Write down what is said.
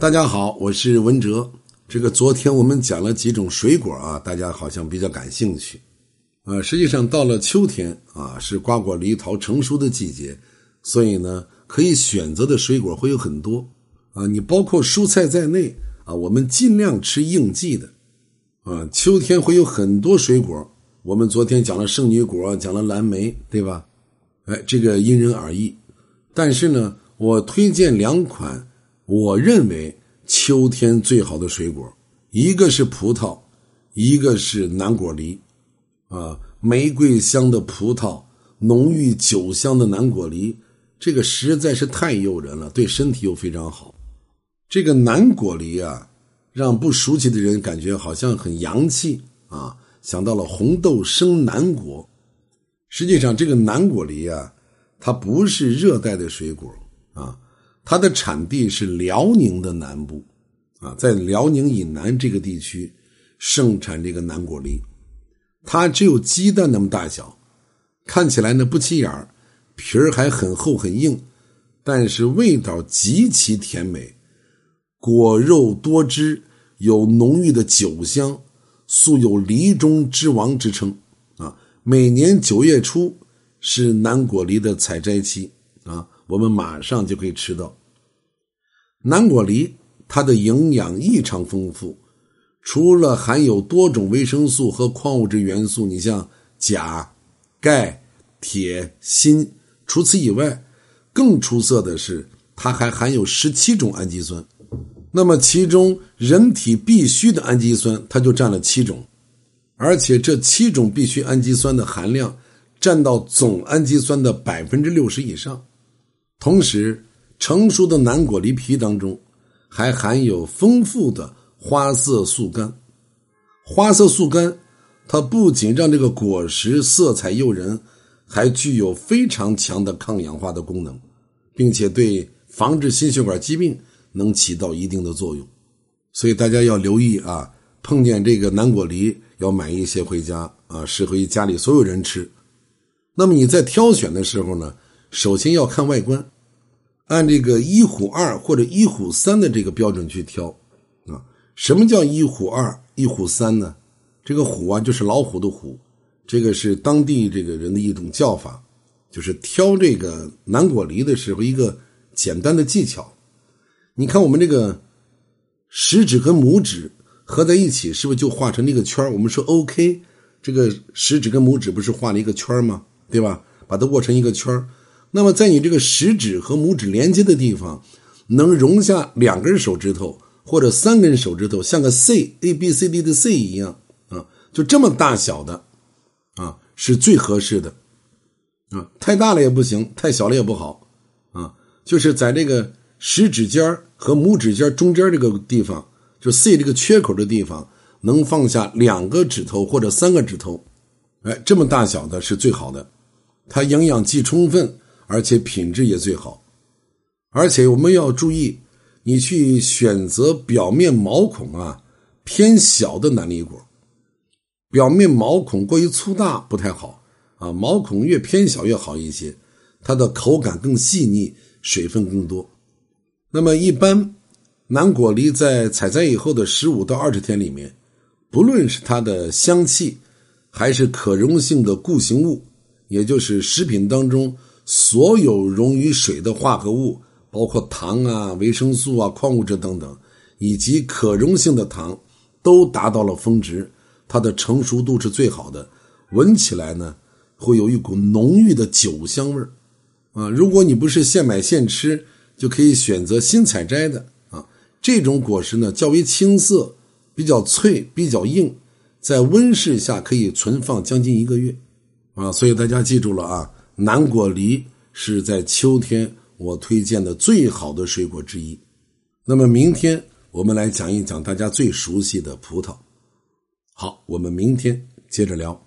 大家好，我是文哲。这个昨天我们讲了几种水果啊，大家好像比较感兴趣。呃，实际上到了秋天啊，是瓜果梨桃成熟的季节，所以呢，可以选择的水果会有很多啊。你包括蔬菜在内啊，我们尽量吃应季的啊。秋天会有很多水果，我们昨天讲了圣女果，讲了蓝莓，对吧？哎，这个因人而异。但是呢，我推荐两款。我认为秋天最好的水果，一个是葡萄，一个是南果梨，啊，玫瑰香的葡萄，浓郁酒香的南果梨，这个实在是太诱人了，对身体又非常好。这个南果梨啊，让不熟悉的人感觉好像很洋气啊，想到了红豆生南果。实际上，这个南果梨啊，它不是热带的水果啊。它的产地是辽宁的南部，啊，在辽宁以南这个地区盛产这个南果梨，它只有鸡蛋那么大小，看起来呢不起眼，皮儿还很厚很硬，但是味道极其甜美，果肉多汁，有浓郁的酒香，素有“梨中之王”之称，啊，每年九月初是南果梨的采摘期，啊。我们马上就可以吃到南果梨，它的营养异常丰富，除了含有多种维生素和矿物质元素，你像钾、钙、铁、锌，除此以外，更出色的是它还含有十七种氨基酸。那么其中人体必需的氨基酸，它就占了七种，而且这七种必需氨基酸的含量占到总氨基酸的百分之六十以上。同时，成熟的南果梨皮当中还含有丰富的花色素苷。花色素苷，它不仅让这个果实色彩诱人，还具有非常强的抗氧化的功能，并且对防治心血管疾病能起到一定的作用。所以大家要留意啊，碰见这个南果梨要买一些回家啊，适合于家里所有人吃。那么你在挑选的时候呢，首先要看外观。按这个一虎二或者一虎三的这个标准去挑，啊，什么叫一虎二、一虎三呢？这个虎啊，就是老虎的虎，这个是当地这个人的一种叫法，就是挑这个南果梨的时候一个简单的技巧。你看我们这个食指和拇指合在一起，是不是就画成那个圈我们说 OK，这个食指跟拇指不是画了一个圈吗？对吧？把它握成一个圈那么，在你这个食指和拇指连接的地方，能容下两根手指头或者三根手指头，像个 C A B C D 的 C 一样啊，就这么大小的啊，是最合适的啊。太大了也不行，太小了也不好啊。就是在这个食指尖和拇指尖中间这个地方，就 C 这个缺口的地方，能放下两个指头或者三个指头，哎，这么大小的是最好的，它营养既充分。而且品质也最好，而且我们要注意，你去选择表面毛孔啊偏小的南梨果，表面毛孔过于粗大不太好啊，毛孔越偏小越好一些，它的口感更细腻，水分更多。那么一般南果梨在采摘以后的十五到二十天里面，不论是它的香气，还是可溶性的固形物，也就是食品当中。所有溶于水的化合物，包括糖啊、维生素啊、矿物质等等，以及可溶性的糖，都达到了峰值，它的成熟度是最好的。闻起来呢，会有一股浓郁的酒香味儿啊。如果你不是现买现吃，就可以选择新采摘的啊。这种果实呢，较为青涩，比较脆，比较硬，在温室下可以存放将近一个月啊。所以大家记住了啊。南果梨是在秋天我推荐的最好的水果之一。那么明天我们来讲一讲大家最熟悉的葡萄。好，我们明天接着聊。